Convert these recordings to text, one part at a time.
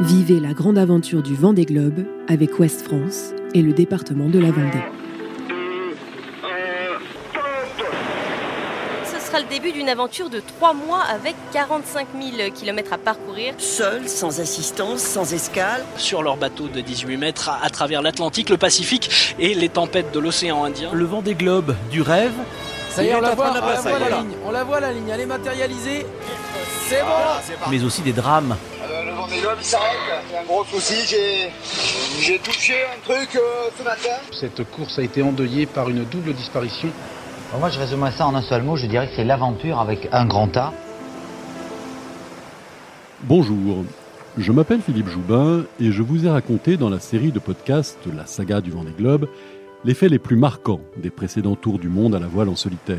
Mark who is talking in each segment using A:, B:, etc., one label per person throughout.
A: Vivez la grande aventure du Vendée Globe avec Ouest France et le département de la Vendée.
B: Ce sera le début d'une aventure de 3 mois avec 45 000 km à parcourir.
C: Seul, sans assistance, sans escale.
D: Sur leur bateau de 18 mètres à, à travers l'Atlantique, le Pacifique et les tempêtes de l'océan Indien.
E: Le vent des globes du rêve.
F: Ça y est, on la voit,
G: on la
F: on la voit la ligne, on la voit la ligne, elle est matérialisée. C'est bon
G: parti.
E: mais aussi des drames.
G: Le Vendée Globe, il s'arrête. C'est un gros souci. J'ai, j'ai touché un truc euh, ce matin.
H: Cette course a été endeuillée par une double disparition.
I: Alors moi, je résumerais ça en un seul mot. Je dirais que c'est l'aventure avec un grand A.
J: Bonjour, je m'appelle Philippe Joubin et je vous ai raconté dans la série de podcasts La saga du Vendée Globe les faits les plus marquants des précédents tours du monde à la voile en solitaire.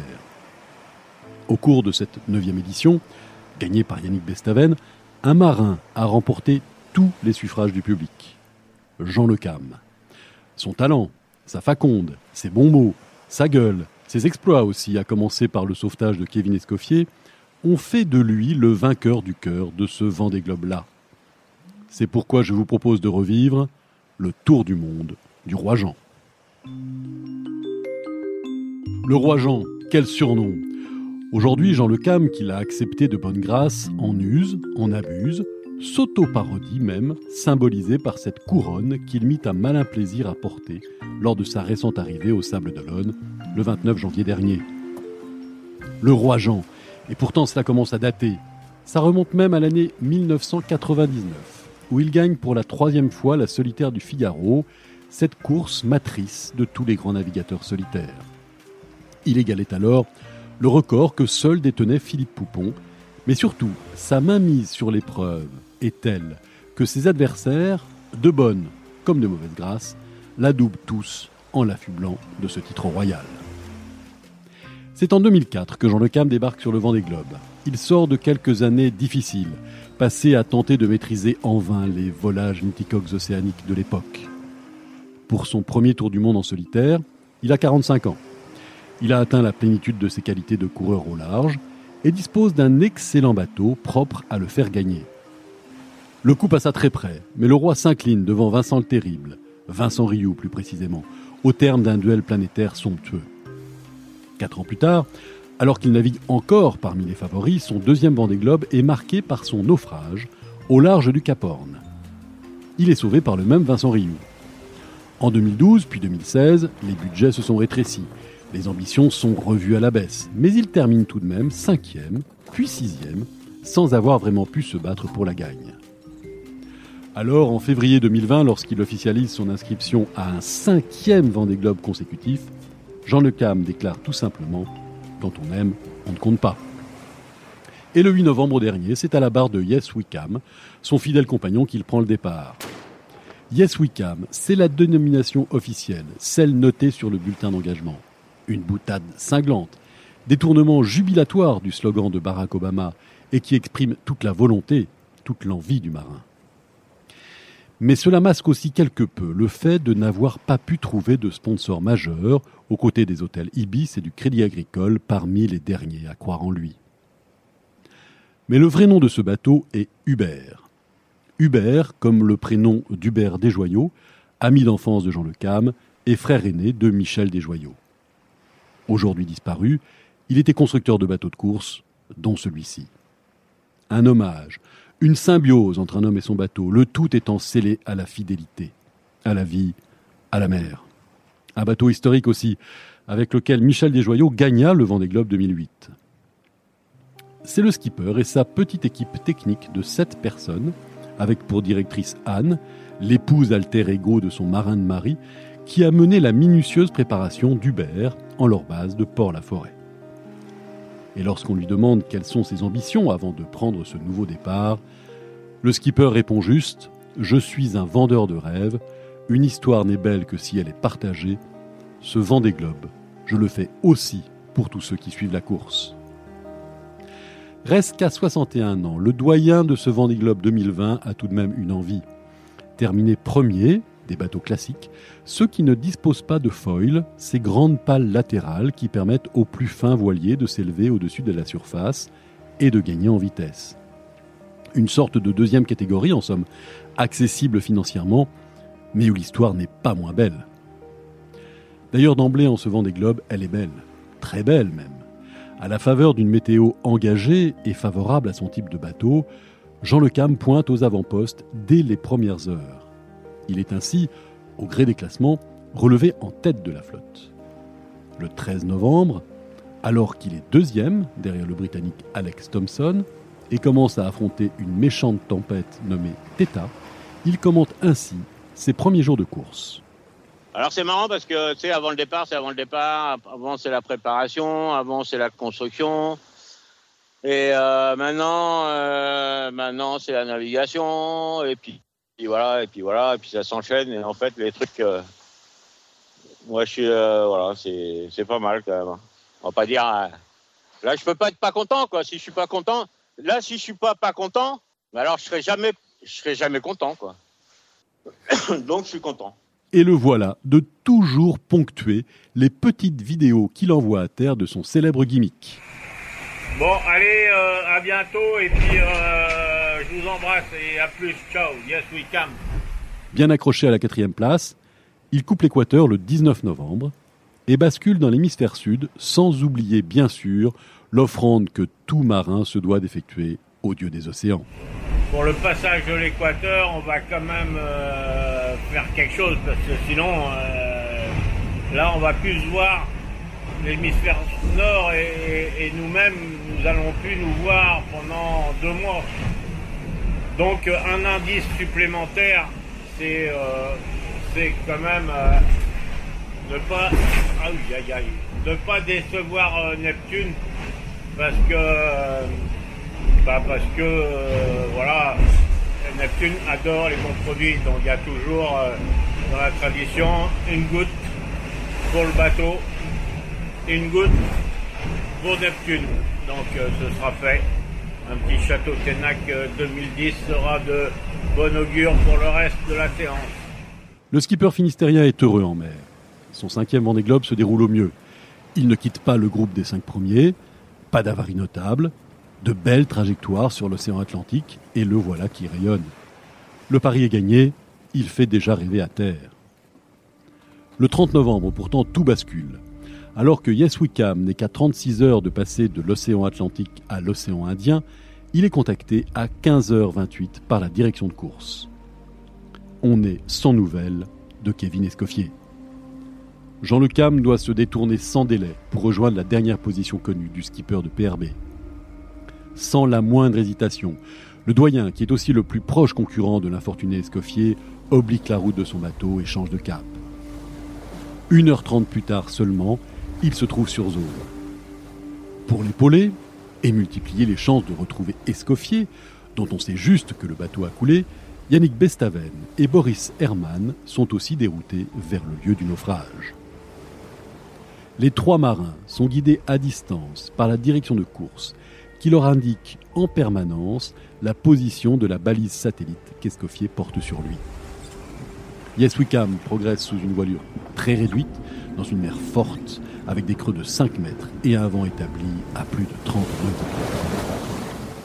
J: Au cours de cette neuvième édition, gagnée par Yannick Bestaven, un marin a remporté tous les suffrages du public. Jean Le Cam. Son talent, sa faconde, ses bons mots, sa gueule, ses exploits aussi, à commencer par le sauvetage de Kevin Escoffier, ont fait de lui le vainqueur du cœur de ce Vendée Globe-là. C'est pourquoi je vous propose de revivre le tour du monde du roi Jean. Le roi Jean, quel surnom Aujourd'hui, Jean Le Cam, qu'il a accepté de bonne grâce, en use, en abuse, s'auto-parodie même, symbolisée par cette couronne qu'il mit à malin plaisir à porter lors de sa récente arrivée au Sable d'Olonne, le 29 janvier dernier. Le roi Jean, et pourtant cela commence à dater, ça remonte même à l'année 1999, où il gagne pour la troisième fois la solitaire du Figaro, cette course matrice de tous les grands navigateurs solitaires. Il égalait alors le record que seul détenait Philippe Poupon, mais surtout, sa mainmise sur l'épreuve est telle que ses adversaires, de bonne comme de mauvaise grâce, l'adoubent tous en l'affublant de ce titre royal. C'est en 2004 que Jean Le Cam débarque sur le vent des globes. Il sort de quelques années difficiles, passées à tenter de maîtriser en vain les volages mythicoques océaniques de l'époque. Pour son premier tour du monde en solitaire, il a 45 ans. Il a atteint la plénitude de ses qualités de coureur au large et dispose d'un excellent bateau propre à le faire gagner. Le coup passa très près, mais le roi s'incline devant Vincent le Terrible, Vincent Rioux plus précisément, au terme d'un duel planétaire somptueux. Quatre ans plus tard, alors qu'il navigue encore parmi les favoris, son deuxième Vendée Globe est marqué par son naufrage au large du Cap Horn. Il est sauvé par le même Vincent Rioux. En 2012 puis 2016, les budgets se sont rétrécis, les ambitions sont revues à la baisse, mais il termine tout de même cinquième, puis sixième, sans avoir vraiment pu se battre pour la gagne. Alors, en février 2020, lorsqu'il officialise son inscription à un cinquième Vendée Globe consécutif, Jean Le Cam déclare tout simplement Quand on aime, on ne compte pas. Et le 8 novembre dernier, c'est à la barre de Yes We son fidèle compagnon, qu'il prend le départ. Yes We c'est la dénomination officielle, celle notée sur le bulletin d'engagement. Une boutade cinglante, détournement jubilatoire du slogan de Barack Obama et qui exprime toute la volonté, toute l'envie du marin. Mais cela masque aussi quelque peu le fait de n'avoir pas pu trouver de sponsor majeur aux côtés des hôtels Ibis et du Crédit Agricole parmi les derniers à croire en lui. Mais le vrai nom de ce bateau est Hubert. Hubert, comme le prénom d'Hubert Desjoyaux, ami d'enfance de Jean Le Cam et frère aîné de Michel Desjoyaux. Aujourd'hui disparu, il était constructeur de bateaux de course, dont celui-ci. Un hommage, une symbiose entre un homme et son bateau, le tout étant scellé à la fidélité, à la vie, à la mer. Un bateau historique aussi, avec lequel Michel Desjoyaux gagna le Vendée Globe 2008. C'est le skipper et sa petite équipe technique de sept personnes, avec pour directrice Anne, l'épouse alter ego de son marin de mari, qui a mené la minutieuse préparation d'Hubert en leur base de Port-la-Forêt. Et lorsqu'on lui demande quelles sont ses ambitions avant de prendre ce nouveau départ, le skipper répond juste Je suis un vendeur de rêves, une histoire n'est belle que si elle est partagée. Ce vent des je le fais aussi pour tous ceux qui suivent la course. Reste qu'à 61 ans, le doyen de ce Vendée Globe 2020 a tout de même une envie. Terminer premier des bateaux classiques, ceux qui ne disposent pas de foil, ces grandes pales latérales qui permettent aux plus fins voiliers de s'élever au-dessus de la surface et de gagner en vitesse. Une sorte de deuxième catégorie, en somme, accessible financièrement, mais où l'histoire n'est pas moins belle. D'ailleurs, d'emblée, en se vent des globes, elle est belle, très belle même. À la faveur d'une météo engagée et favorable à son type de bateau, Jean Le Cam pointe aux avant-postes dès les premières heures. Il est ainsi, au gré des classements, relevé en tête de la flotte. Le 13 novembre, alors qu'il est deuxième derrière le Britannique Alex Thompson et commence à affronter une méchante tempête nommée Theta, il commente ainsi ses premiers jours de course.
K: Alors c'est marrant parce que tu avant le départ c'est avant le départ, avant c'est la préparation, avant c'est la construction et euh, maintenant euh, maintenant c'est la navigation et puis, voilà et puis voilà et puis ça s'enchaîne et en fait les trucs euh, moi je suis voilà c'est c'est pas mal quand même. On va pas dire là je peux pas être pas content quoi si je suis pas content là si je suis pas pas content alors je serai jamais je serai jamais content quoi. Donc je suis content.
J: Et le voilà de toujours ponctuer les petites vidéos qu'il envoie à terre de son célèbre gimmick.
L: Bon, allez, euh, à bientôt et puis euh, je vous embrasse et à plus. Ciao. Yes, we come.
J: Bien accroché à la quatrième place, il coupe l'équateur le 19 novembre et bascule dans l'hémisphère sud sans oublier bien sûr l'offrande que tout marin se doit d'effectuer au dieu des océans
L: pour le passage de l'équateur, on va quand même euh, faire quelque chose parce que sinon, euh, là, on va plus voir l'hémisphère nord et, nous-mêmes, nous allons plus nous voir pendant deux mois. Donc, un indice supplémentaire, c'est euh, quand même ne pas, ne pas décevoir Neptune parce que bah, parce que euh, voilà, Neptune adore les bons produits, donc il y a toujours euh, dans la tradition une goutte pour le bateau, une goutte pour Neptune. Donc euh, ce sera fait. Un petit château Ténac 2010 sera de bon augure pour le reste de la séance.
J: Le skipper finistérien est heureux en mer. Son cinquième Vendée Globe se déroule au mieux. Il ne quitte pas le groupe des cinq premiers, pas d'avarie notable, de belles trajectoires sur l'océan Atlantique, et le voilà qui rayonne. Le pari est gagné, il fait déjà rêver à terre. Le 30 novembre, pourtant, tout bascule. Alors que Yes Wickham n'est qu'à 36 heures de passer de l'océan Atlantique à l'océan Indien, il est contacté à 15h28 par la direction de course. On est sans nouvelles de Kevin Escoffier. Jean Le Cam doit se détourner sans délai pour rejoindre la dernière position connue du skipper de PRB sans la moindre hésitation. Le doyen, qui est aussi le plus proche concurrent de l'infortuné Escoffier, oblique la route de son bateau et change de cap. Une heure trente plus tard seulement, il se trouve sur zone. Pour l'épauler et multiplier les chances de retrouver Escoffier, dont on sait juste que le bateau a coulé, Yannick Bestaven et Boris Herman sont aussi déroutés vers le lieu du naufrage. Les trois marins sont guidés à distance par la direction de course qui leur indique en permanence la position de la balise satellite qu'Escoffier porte sur lui. Yes Wickham progresse sous une voilure très réduite, dans une mer forte, avec des creux de 5 mètres et un vent établi à plus de 30 nœuds.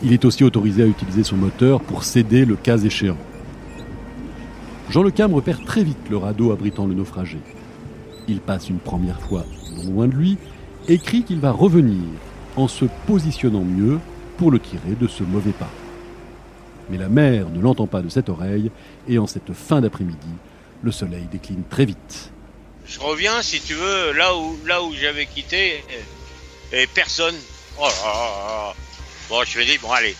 J: Il est aussi autorisé à utiliser son moteur pour céder le cas échéant. Jean Le repère très vite le radeau abritant le naufragé. Il passe une première fois non loin de lui et crie qu'il va revenir en se positionnant mieux pour le tirer de ce mauvais pas. Mais la mer ne l'entend pas de cette oreille, et en cette fin d'après-midi, le soleil décline très vite.
K: Je reviens, si tu veux, là où, là où j'avais quitté, et personne. Oh là là Bon, je me dis, bon, allez,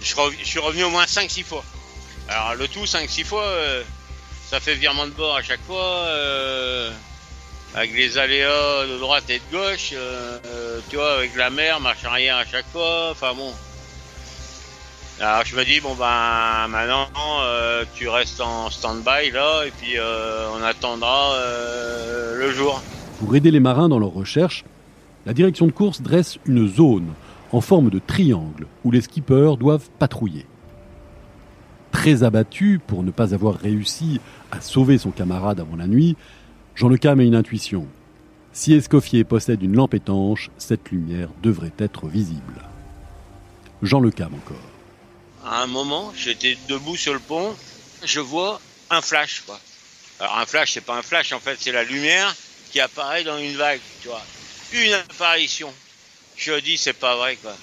K: je, suis revenu au moins 5-6 fois. Alors, le tout, 5-6 fois, euh, ça fait virement de bord à chaque fois. Euh, avec les aléas de droite et de gauche, euh, euh, tu vois, avec la mer, marche arrière à chaque fois, enfin bon. Alors je me dis, bon ben maintenant, euh, tu restes en stand-by là, et puis on attendra le jour.
J: Pour aider les marins dans leurs recherches, la direction de course dresse une zone en forme de triangle où les skippers doivent patrouiller. Très abattu pour ne pas avoir réussi à sauver son camarade avant la nuit, Jean Le Cam a une intuition. Si Escoffier possède une lampe étanche, cette lumière devrait être visible. Jean Le Cam encore.
K: À un moment, j'étais debout sur le pont, je vois un flash, quoi. Alors un flash, c'est pas un flash, en fait, c'est la lumière qui apparaît dans une vague, tu vois. Une apparition. Je dis, c'est pas vrai, quoi.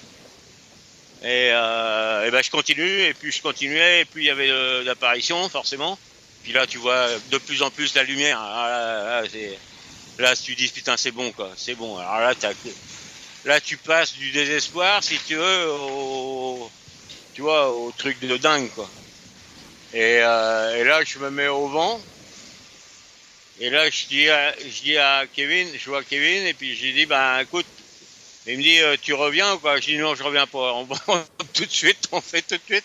K: Et, euh, ben je continue, et puis je continuais, et puis il y avait euh, l'apparition, forcément. Puis là, tu vois de plus en plus la lumière. Ah, là, tu dis, putain, c'est bon, quoi, c'est bon. Alors là, là, tu passes du désespoir, si tu veux, au, tu vois, au truc de dingue, quoi. Et, euh, et là, je me mets au vent. Et là, je dis, à, je dis à Kevin, je vois Kevin, et puis je lui dis, ben, écoute, il me dit, euh, tu reviens ou quoi Je dis, non, je reviens pas. On va tout de suite, on fait tout de suite.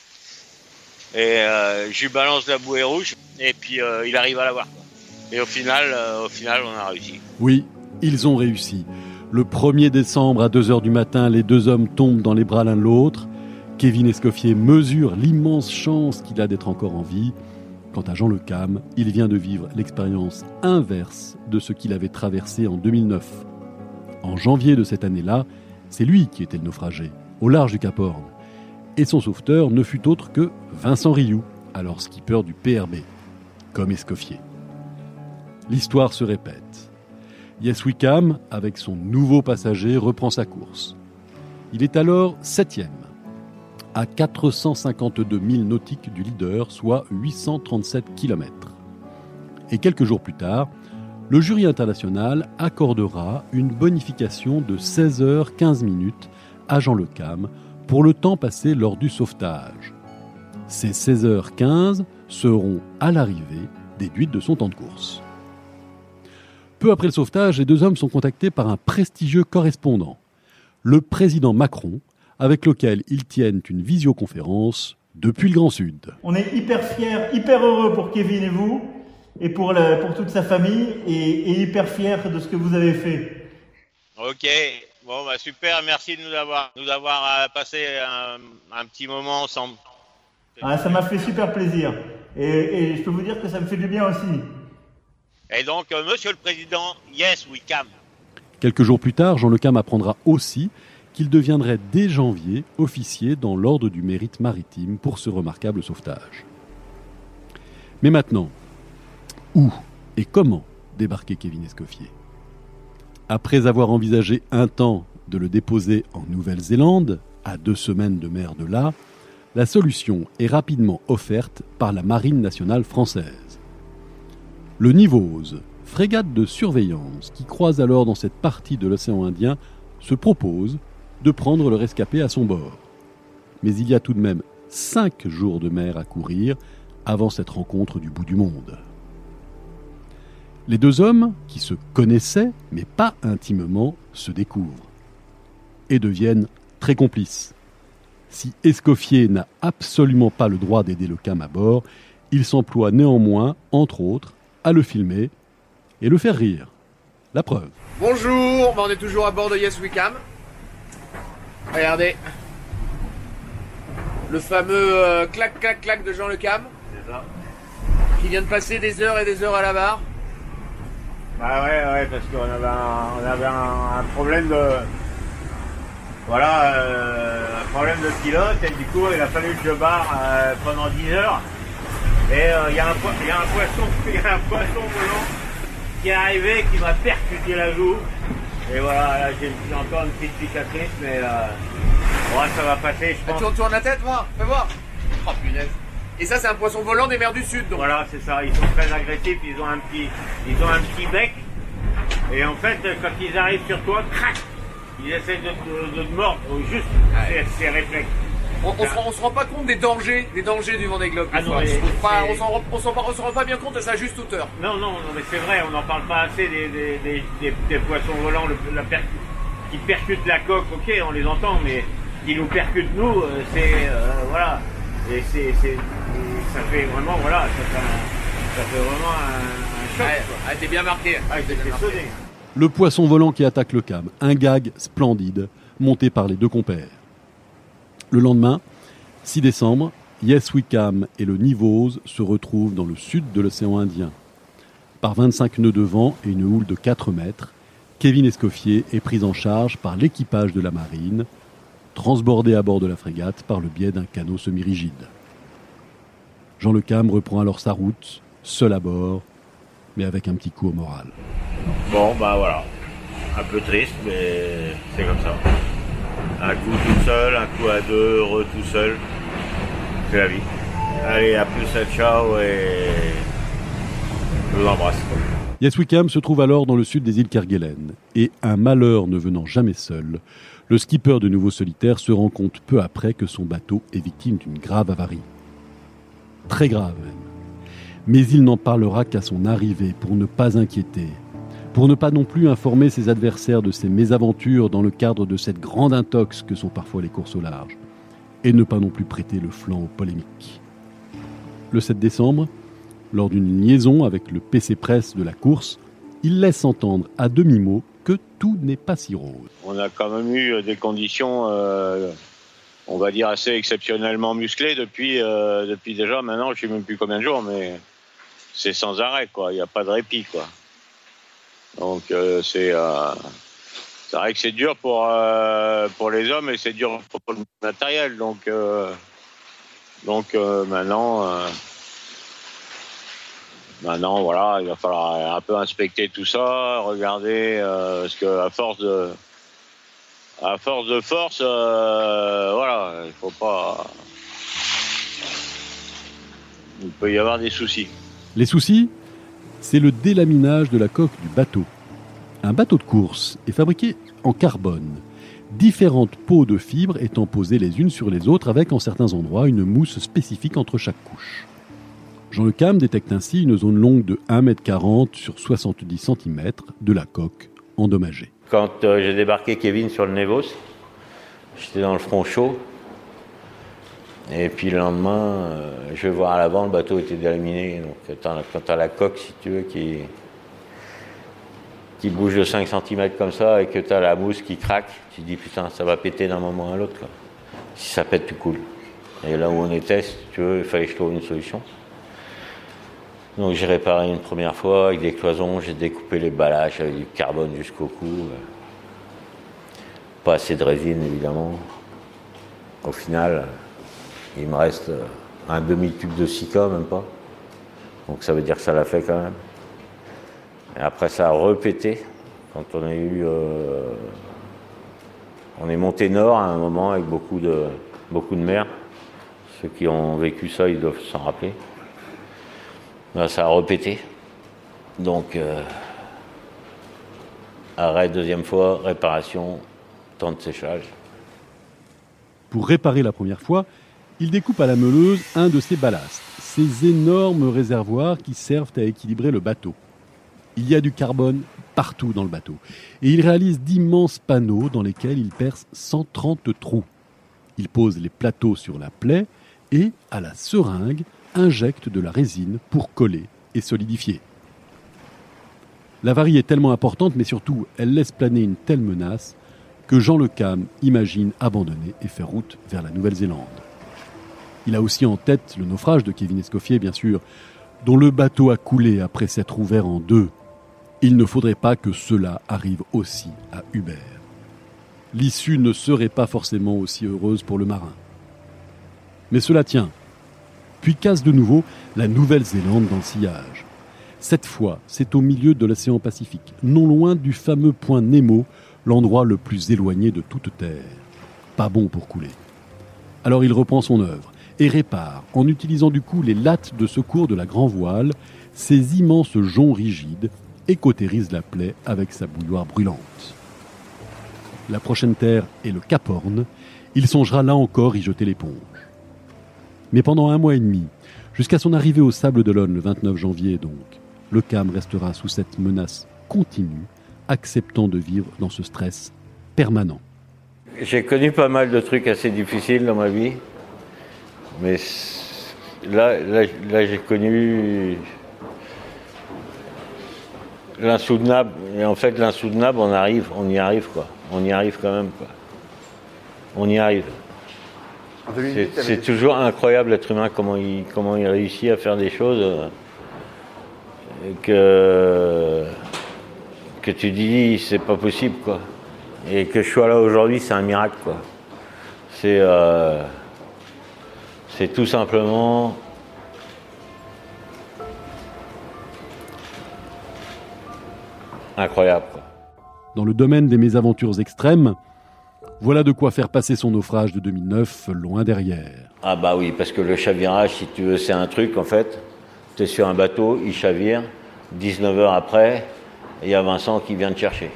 K: Et euh, je lui balance la bouée rouge, et puis euh, il arrive à l'avoir. quoi. Et au final, au final, on a réussi.
J: Oui, ils ont réussi. Le 1er décembre à 2h du matin, les deux hommes tombent dans les bras l'un de l'autre. Kevin Escoffier mesure l'immense chance qu'il a d'être encore en vie. Quant à Jean Le Cam, il vient de vivre l'expérience inverse de ce qu'il avait traversé en 2009. En janvier de cette année-là, c'est lui qui était le naufragé, au large du Cap Horn. Et son sauveteur ne fut autre que Vincent Rioux, alors skipper du PRB, comme Escoffier. L'histoire se répète. Yes Wickham, avec son nouveau passager, reprend sa course. Il est alors septième, à 452 000 nautiques du leader, soit 837 km. Et quelques jours plus tard, le jury international accordera une bonification de 16 heures 15 minutes à Jean Le Cam pour le temps passé lors du sauvetage. Ces 16 heures 15 seront, à l'arrivée, déduites de son temps de course. Peu après le sauvetage, les deux hommes sont contactés par un prestigieux correspondant, le président Macron, avec lequel ils tiennent une visioconférence depuis le Grand Sud.
M: On est hyper fiers, hyper heureux pour Kevin et vous, et pour, la- pour toute sa famille, et, et hyper fiers de ce que vous avez fait.
K: Ok, bon bah super, merci de nous avoir, nous avoir euh, passé un, un petit moment ensemble.
M: Ah, ça m'a fait super plaisir. Et, et je peux vous dire que ça me fait du bien aussi.
K: Et donc, euh, Monsieur le Président, yes, we come.
J: Quelques jours plus tard, Jean Le Cam apprendra aussi qu'il deviendrait dès janvier officier dans l'ordre du mérite maritime pour ce remarquable sauvetage. Mais maintenant, où et comment débarquer Kevin Escoffier? Après avoir envisagé un temps de le déposer en Nouvelle-Zélande, à deux semaines de mer de là, la solution est rapidement offerte par la Marine nationale française. Le Nivose, frégate de surveillance qui croise alors dans cette partie de l'océan Indien, se propose de prendre le rescapé à son bord. Mais il y a tout de même cinq jours de mer à courir avant cette rencontre du bout du monde. Les deux hommes, qui se connaissaient, mais pas intimement, se découvrent et deviennent très complices. Si Escoffier n'a absolument pas le droit d'aider le cam à bord, il s'emploie néanmoins, entre autres, à le filmer et le faire rire. La preuve.
F: Bonjour, on est toujours à bord de Yes Wickham. Regardez. Le fameux euh, clac clac clac de Jean Le Cam.
L: C'est ça.
F: Qui vient de passer des heures et des heures à la barre.
L: Bah ouais, ouais, parce qu'on avait un, on avait un, un problème de. Voilà, euh, un problème de pilote, et du coup, il a fallu que je barre euh, pendant 10 heures. Et il y, a un po- il y a un poisson, il y a un poisson volant qui est arrivé, qui m'a percuté la joue. Et voilà, là, j'ai encore une petite cicatrice, mais euh, ouais, ça va passer, je
F: Ah,
L: pense.
F: tourne, tourne la tête, voir, fais voir. Oh punaise. Et ça, c'est un poisson volant des mers du Sud, donc.
L: Voilà, c'est ça. Ils sont très agressifs. Ils ont un petit, ils ont un petit bec. Et en fait, quand ils arrivent sur toi, crac, ils essaient de, te- de te mordre. Juste, c'est réflexe.
F: On, on se rend, on se rend pas compte des dangers, des dangers du Vendée Globe. des
L: Ah non, mais
F: on s'en rend, rend pas bien compte de sa juste hauteur.
L: Non, non, non, mais c'est vrai. On n'en parle pas assez des, des, des, des- des poissons volants, le- la per- qui percutent la coque. Ok, on les entend, mais qui nous percutent nous, euh, c'est euh, voilà. Et c'est, ça fait vraiment, voilà, ça fait, un- ça fait vraiment un, un choc.
F: Ouais, t'es bien marqué.
L: Ah,
F: T'es bien marqué.
L: sonné.
J: Le poisson volant qui attaque le cam, un gag splendide, monté par les deux compères. Le lendemain, 6 décembre, Yes Wickham et le Nivose se retrouvent dans le sud de l'océan Indien. Par 25 nœuds de vent et une houle de 4 mètres, Kevin Escoffier est pris en charge par l'équipage de la marine. transbordés à bord de la frégate par le biais d'un canot semi-rigide. Jean Le Cam reprend alors sa route, seul à bord, mais avec un petit coup au moral.
L: Bon, bah voilà. Un peu triste, mais c'est comme ça. Un coup tout seul, un coup à deux, heureux tout seul. C'est la vie. Allez, à plus, ciao et je vous embrasse.
J: Se trouve alors dans le sud des îles Kerguelen, et un malheur ne venant jamais seul, le skipper de Nouveau Solitaire se rend compte peu après que son bateau est victime d'une grave avarie. Très grave même. Mais il n'en parlera qu'à son arrivée pour ne pas inquiéter, pour ne pas non plus informer ses adversaires de ses mésaventures dans le cadre de cette grande intox que sont parfois les courses au large, et ne pas non plus prêter le flanc aux polémiques. Le 7 décembre, lors d'une liaison avec le PC Press de la course, il laisse entendre à demi-mot que tout n'est pas si rose.
K: On a quand même eu des conditions, euh, on va dire, assez exceptionnellement musclées depuis, euh, depuis déjà maintenant, je ne sais même plus combien de jours, mais c'est sans arrêt, quoi. Il n'y a pas de répit, quoi. Donc euh, c'est c'est vrai que c'est dur pour pour les hommes et c'est dur pour le matériel. Donc donc maintenant Maintenant, voilà, il va falloir un peu inspecter tout ça, regarder, euh, parce que à force de, à force de force, euh, voilà, il faut pas, il peut y avoir des soucis.
J: Les soucis, c'est le délaminage de la coque du bateau. Un bateau de course est fabriqué en carbone, différentes peaux de fibres étant posées les unes sur les autres avec en certains endroits une mousse spécifique entre chaque couche. Jean Le Cam détecte ainsi une zone longue de 1,40 m sur 70 cm de la coque endommagée.
N: Quand euh, j'ai débarqué Kevin sur le Nevos, j'étais dans le front chaud. Et puis le lendemain, euh, je vais voir à l'avant, le bateau était délaminé. Donc quand tu as la coque, si tu veux, qui, qui bouge de 5 cm comme ça et que tu as la mousse qui craque, tu te dis putain, ça va péter d'un moment à l'autre. Si ça pète, tu coules. Et là où on était, tu veux, il fallait que je trouve une solution. Donc j'ai réparé une première fois avec des cloisons, j'ai découpé les ballages avec du carbone jusqu'au cou. Pas assez de résine évidemment. Au final, il me reste un demi-tube de sika, même pas. Donc ça veut dire que ça l'a fait quand même. Et après ça a repété quand. Euh, on est monté nord à un moment avec beaucoup de, beaucoup mer. Ceux qui ont vécu ça, ils doivent s'en rappeler. Ça a repété. Donc, euh, arrêt deuxième fois, réparation, temps de séchage.
J: Pour réparer la première fois, il découpe à la meuleuse un de ses ballastes, ces énormes réservoirs qui servent à équilibrer le bateau. Il y a du carbone partout dans le bateau, et il réalise d'immenses panneaux dans lesquels il perce 130 trous. Il pose les plateaux sur la plaie et, à la seringue, injecte de la résine pour coller et solidifier. L'avarie est tellement importante, mais surtout, elle laisse planer une telle menace que Jean Le Cam imagine abandonner et faire route vers la Nouvelle-Zélande. Il a aussi en tête le naufrage de Kevin Escoffier, bien sûr, dont le bateau a coulé après s'être ouvert en deux. Il ne faudrait pas que cela arrive aussi à Hubert. L'issue ne serait pas forcément aussi heureuse pour le marin. Mais cela tient, puis casse de nouveau la Nouvelle-Zélande dans le sillage. Cette fois, c'est au milieu de l'océan Pacifique, non loin du fameux point Nemo, l'endroit le plus éloigné de toute Terre. Pas bon pour couler. Alors il reprend son œuvre et répare, en utilisant du coup les lattes de secours de la grand voile, ces immenses joncs rigides et cautérise la plaie avec sa bouilloire brûlante. La prochaine terre est le Cap Horn. Il songera là encore y jeter l'éponge. Mais pendant un mois et demi, jusqu'à son arrivée au Sable d'Olonne le 29 janvier donc, le CAM restera sous cette menace continue, acceptant de vivre dans ce stress permanent.
N: J'ai connu pas mal de trucs assez difficiles dans ma vie, mais là, là, j'ai connu l'insoutenable. Et en fait, l'insoutenable, on arrive, on y arrive quoi. On y arrive quand même quoi. On y arrive. C'est toujours incroyable l'être humain, comment il, comment il réussit à faire des choses euh, que, que tu dis c'est pas possible quoi. Et que je sois là aujourd'hui, c'est un miracle quoi. C'est euh, c'est tout simplement incroyable.
J: Dans le domaine des mésaventures extrêmes, voilà de quoi faire passer son naufrage de 2009 loin derrière.
N: Ah bah oui, parce que le chavirage, si tu veux, c'est un truc en fait. Tu es sur un bateau, il chavire, 19 heures après, il y a Vincent qui vient te chercher.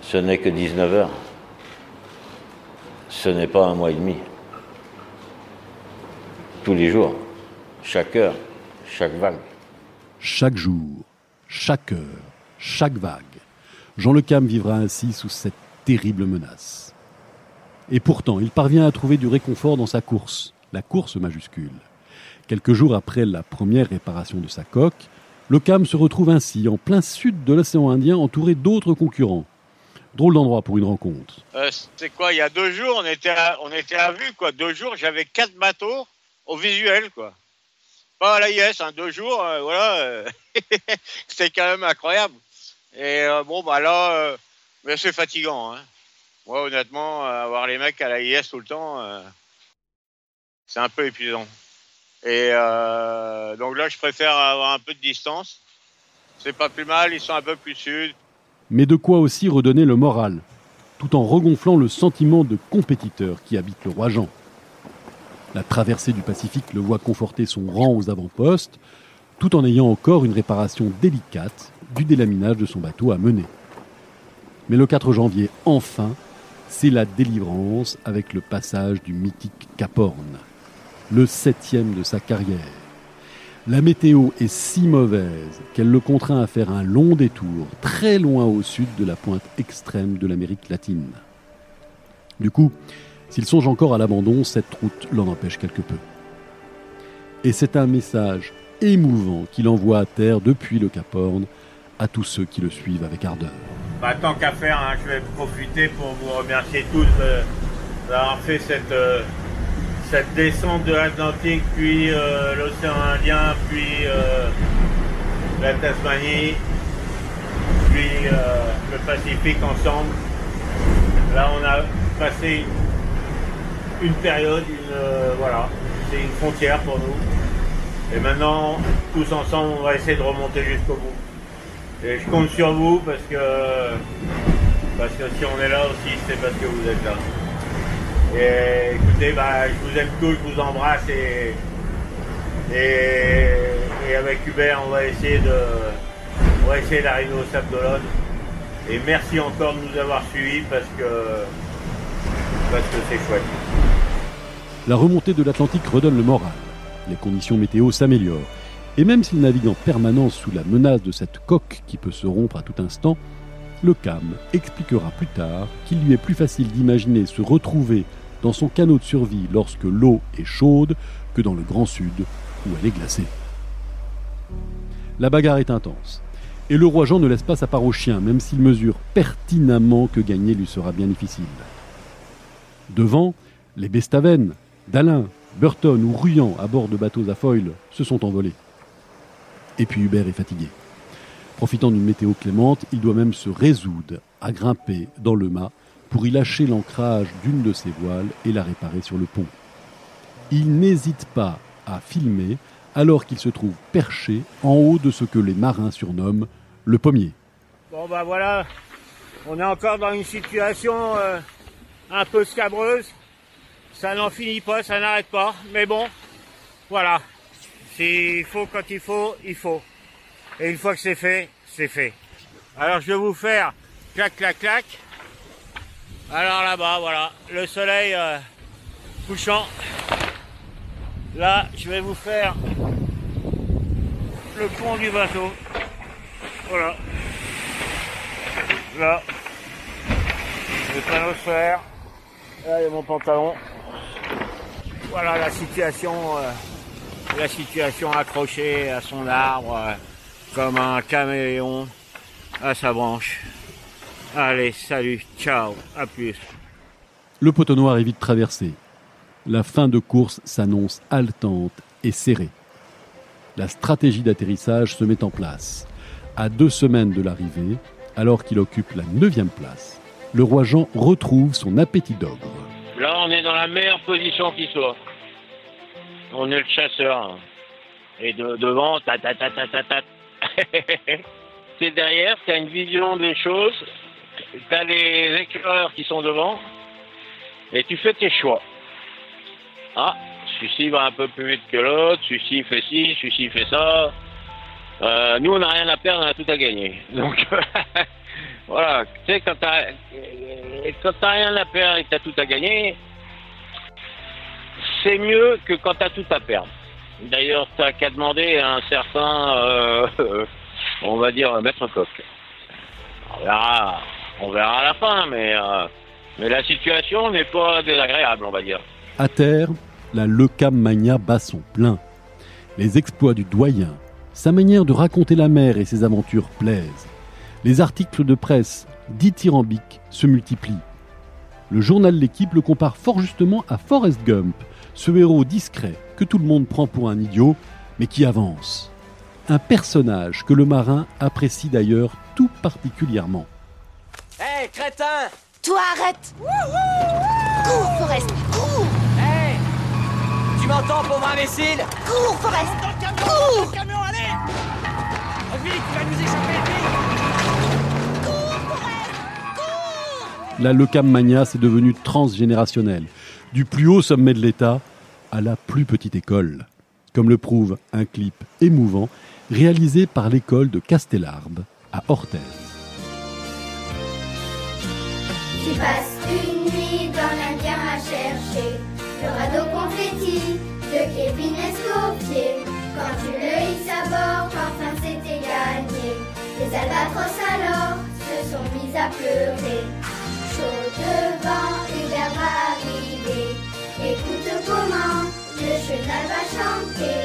N: Ce n'est que 19 heures. Ce n'est pas un mois et demi. Tous les jours, chaque heure, chaque vague.
J: Chaque jour, chaque heure, chaque vague, Jean Le Cam vivra ainsi sous cette terrible menace. Et pourtant, il parvient à trouver du réconfort dans sa course, la course majuscule. Quelques jours après la première réparation de sa coque, Le Cam se retrouve ainsi en plein sud de l'océan Indien entouré d'autres concurrents. Drôle d'endroit pour une rencontre.
O: Euh, c'est quoi, il y a deux jours, on était à, on était à vue, quoi. Deux jours, j'avais quatre bateaux au visuel, quoi. Pas à l'AIS, hein, deux jours, euh, voilà. euh, C'était quand même incroyable. Et euh, bon, bah là, c'est fatigant, hein. Moi, honnêtement, avoir les mecs à l'AIS tout le temps, c'est un peu épuisant. Et donc là, je préfère avoir un peu de distance. C'est pas plus mal, ils sont un peu plus sud.
J: Mais de quoi aussi redonner le moral, tout en regonflant le sentiment de compétiteur qui habite le roi Jean. La traversée du Pacifique le voit conforter son rang aux avant-postes, tout en ayant encore une réparation délicate du délaminage de son bateau à mener. Mais le 4 janvier, enfin, c'est la délivrance avec le passage du mythique Cap Horn, le septième de sa carrière. La météo est si mauvaise qu'elle le contraint à faire un long détour, très loin au sud de la pointe extrême de l'Amérique latine. Du coup, s'il songe encore à l'abandon, cette route l'en empêche quelque peu. Et c'est un message émouvant qu'il envoie à terre depuis le Cap Horn à tous ceux qui le suivent avec ardeur.
K: Bah, tant qu'à faire, hein, je vais profiter pour vous remercier tous euh, d'avoir fait cette, euh, cette descente de l'Atlantique, puis euh, l'océan Indien, puis euh, la Tasmanie, puis euh, le Pacifique ensemble. Là, on a passé une période, une, euh, voilà, c'est une frontière pour nous. Et maintenant, tous ensemble, on va essayer de remonter jusqu'au bout. Et je compte sur vous parce que parce que si on est là aussi, c'est parce que vous êtes là. Et écoutez, bah, je vous aime tous, je vous embrasse et, et, et avec Hubert, on va essayer de on va essayer d'arriver au Sable d'Olonne. Et merci encore de nous avoir suivis parce que parce que c'est chouette.
J: La remontée de l'Atlantique redonne le moral. Les conditions météo s'améliorent. Et même s'il navigue en permanence sous la menace de cette coque qui peut se rompre à tout instant, le CAM expliquera plus tard qu'il lui est plus facile d'imaginer se retrouver dans son canot de survie lorsque l'eau est chaude que dans le Grand Sud où elle est glacée. La bagarre est intense. Et le roi Jean ne laisse pas sa part au chien, même s'il mesure pertinemment que gagner lui sera bien difficile. Devant, les Bestaven, Dalin, Burton ou Ruyant à bord de bateaux à foil se sont envolés. Et puis Hubert est fatigué. Profitant d'une météo clémente, il doit même se résoudre à grimper dans le mât pour y lâcher l'ancrage d'une de ses voiles et la réparer sur le pont. Il n'hésite pas à filmer alors qu'il se trouve perché en haut de ce que les marins surnomment le pommier.
K: Bon bah voilà, on est encore dans une situation euh, un peu scabreuse. Ça n'en finit pas, ça n'arrête pas. Mais bon, voilà. S'il faut quand il faut, il faut. Et une fois que c'est fait, c'est fait. Alors je vais vous faire clac clac clac. Alors là-bas, voilà, le soleil euh, couchant. Là, je vais vous faire le pont du bateau. Voilà. Là, le panneau solaire. Là, il y a mon pantalon. Voilà la situation, euh, la situation accrochée à son arbre, euh, comme un caméléon à sa branche. Allez, salut, ciao, à plus.
J: Le poteau noir est vite traversé. La fin de course s'annonce haletante et serrée. La stratégie d'atterrissage se met en place. À deux semaines de l'arrivée, alors qu'il occupe la neuvième place, le roi Jean retrouve son appétit d'ogre.
K: Là, on est dans la meilleure position qui soit. On est le chasseur. Et de, devant, ta ta ta ta ta ta. c'est derrière, tu as une vision des choses, tu as les éclaireurs qui sont devant, et tu fais tes choix. Ah, celui-ci va un peu plus vite que l'autre, celui-ci fait ci, celui-ci fait ça. Euh, nous, on n'a rien à perdre, on a tout à gagner. Donc, voilà, tu sais, quand t'as, quand t'as rien à perdre et t'as tout à gagner, c'est mieux que quand t'as tout à perdre. D'ailleurs, t'as qu'à demander à un certain, euh, on va dire, maître coq. On verra, on verra à la fin, mais, euh, mais la situation n'est pas désagréable, on va dire.
J: À terre, la Lecam Mania bat son plein. Les exploits du doyen, sa manière de raconter la mer et ses aventures plaisent. Les articles de presse dithyrambiques se multiplient. Le journal L'équipe le compare fort justement à Forrest Gump, ce héros discret que tout le monde prend pour un idiot, mais qui avance. Un personnage que le marin apprécie d'ailleurs tout particulièrement.
P: Hé, crétin!
Q: Toi, arrête! Cours, Forrest, cours!
P: Hé Tu m'entends, pauvre imbécile!
Q: Cours, Forrest
P: Dans le camion
Q: Cours!
P: Dans le camion, allez! Vite, tu vas nous échapper, vite
J: La Lecam Mania, c'est devenu transgénérationnel, du plus haut sommet de l'État à la plus petite école, comme le prouve un clip émouvant réalisé par l'école de Castellarbe à Orthez.
R: Tu passes une nuit dans l'Indien à chercher le radeau confetti de Kevin Escoffier. Quand tu le hisses à bord, enfin c'était gagné. Les albatros alors se sont mis à pleurer. Devant, va arriver. Écoute comment le va chanter.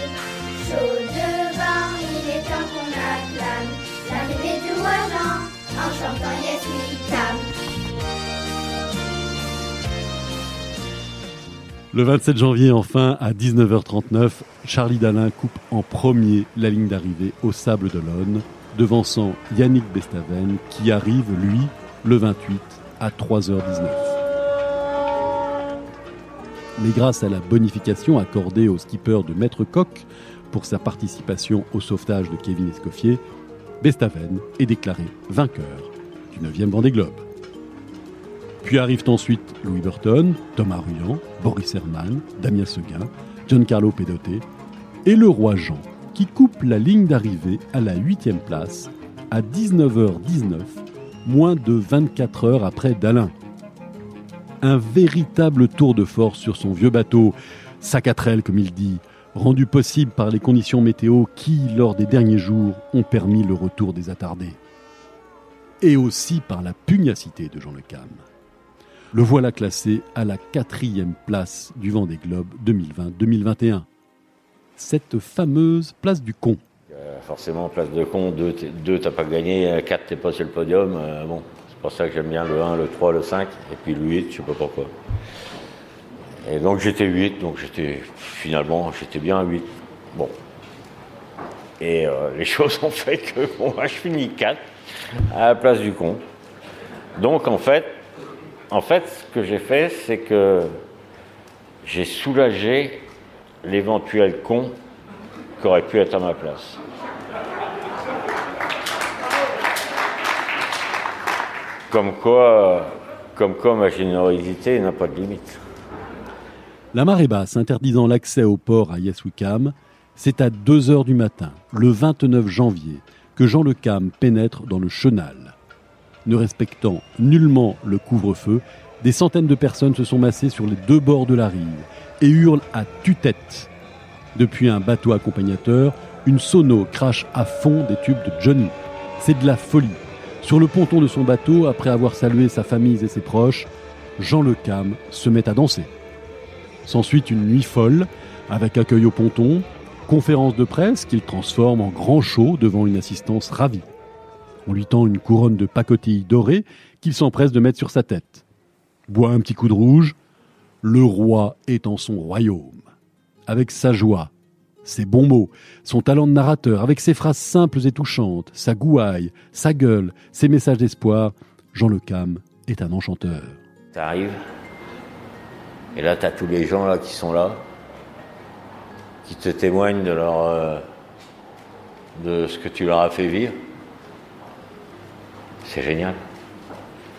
R: Chaud devant, il est temps qu'on acclame l'arrivée du roi Jean en chantant Yes We.
J: Le 27 janvier, enfin, à 19h39, Charlie Dalin coupe en premier la ligne d'arrivée au Sable d'Olonne, devançant Yannick Bestaven, qui arrive, lui, le 28 à 3h19. Mais grâce à la bonification accordée au skipper de Maître Coq pour sa participation au sauvetage de Kevin Escoffier, Bestaven est déclaré vainqueur du 9e Vendée Globe. Puis arrivent ensuite Louis Burton, Thomas Ruyant, Boris Herman, Damien Seguin, Giancarlo Pedoté et le roi Jean, qui coupe la ligne d'arrivée à la 8e place à 19h19, moins de 24 heures après Dalin. Un véritable tour de force sur son vieux bateau, sac à trelle comme il dit, rendu possible par les conditions météo qui, lors des derniers jours, ont permis le retour des attardés. Et aussi par la pugnacité de Jean Le Cam. Le voilà classé à la quatrième place du Vendée Globe 2020-2021. Cette fameuse place du con.
N: Euh, forcément, place de con, 2 deux, deux, t'as pas gagné, 4 t'es pas sur le podium. euh, bon, c'est pour ça que j'aime bien le 1, le 3, le 5, et puis le 8, je sais pas pourquoi. Et donc j'étais 8, donc j'étais finalement j'étais bien à 8. Bon. Et euh, les choses ont fait que bon, moi, je finis 4 à la place du con. Donc en fait, en fait, ce que j'ai fait, c'est que j'ai soulagé l'éventuel con qui aurait pu être à ma place. Comme quoi, comme quoi ma générosité n'a pas de limite.
J: La marée basse interdisant l'accès au port à Yeswicam, c'est à 2 heures du matin, le 29 janvier, que Jean Le Cam pénètre dans le chenal. Ne respectant nullement le couvre-feu, des centaines de personnes se sont massées sur les deux bords de la rive et hurlent à tue-tête. Depuis un bateau accompagnateur, une sono crache à fond des tubes de Johnny. C'est de la folie. Sur le ponton de son bateau, après avoir salué sa famille et ses proches, Jean Le Cam se met à danser. S'ensuit une nuit folle, avec accueil au ponton, conférence de presse qu'il transforme en grand show devant une assistance ravie. On lui tend une couronne de pacotille dorée qu'il s'empresse de mettre sur sa tête. Boit un petit coup de rouge, le roi est en son royaume. Avec sa joie, ses bons mots, son talent de narrateur, avec ses phrases simples et touchantes, sa gouaille, sa gueule, ses messages d'espoir, Jean Le Cam est un enchanteur.
N: T'arrives, Et là, tu as tous les gens là qui sont là, qui te témoignent de leur euh, de ce que tu leur as fait vivre. C'est génial.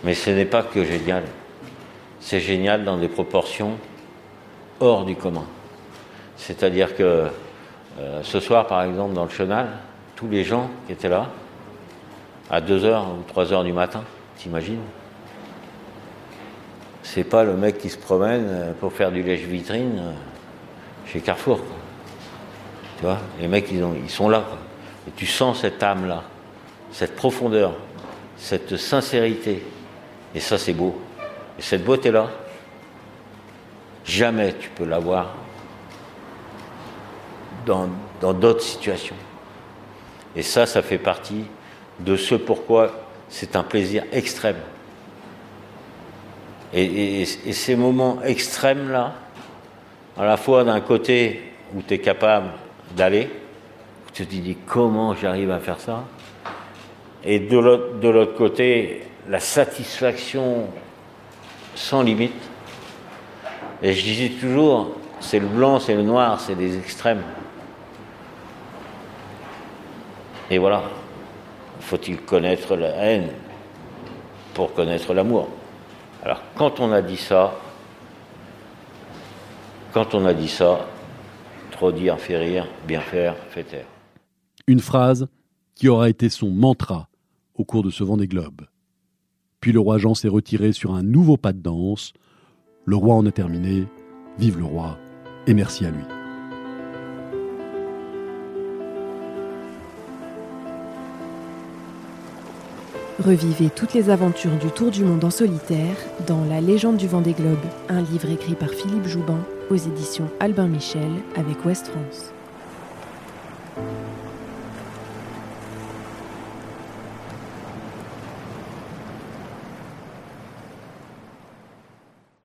N: Mais ce n'est pas que génial. C'est génial dans des proportions hors du commun. C'est-à-dire que euh, ce soir, par exemple, dans le chenal, tous les gens qui étaient là, à 2h ou 3h du matin, t'imagines C'est pas le mec qui se promène euh, pour faire du lèche-vitrine euh, chez Carrefour. Tu vois Les mecs, ils, ont- ils sont là. Et tu sens cette âme-là, cette profondeur, cette sincérité. Et ça, c'est beau. Et cette beauté-là, jamais tu peux l'avoir dans d'autres situations. Et ça, ça fait partie de ce pourquoi c'est un plaisir extrême. Et, ces moments extrêmes-là, à la fois d'un côté où tu es capable d'aller, où tu te dis comment j'arrive à faire ça, et de l'autre côté, la satisfaction sans limite. Et je disais toujours, c'est le blanc, c'est le noir, c'est des extrêmes. Et voilà, faut-il connaître la haine pour connaître l'amour? Alors quand on a dit ça, quand on a dit ça, trop dire fait rire, bien faire fait taire.
J: Une phrase qui aura été son mantra au cours de ce Vendée Globe. Puis le roi Jean s'est retiré sur un nouveau pas de danse. Le roi en a terminé. Vive le roi et merci à lui.
A: Revivez toutes les aventures du Tour du monde en solitaire dans La légende du Vendée Globe, un livre écrit par Philippe Joubin aux éditions Albin Michel avec Ouest France.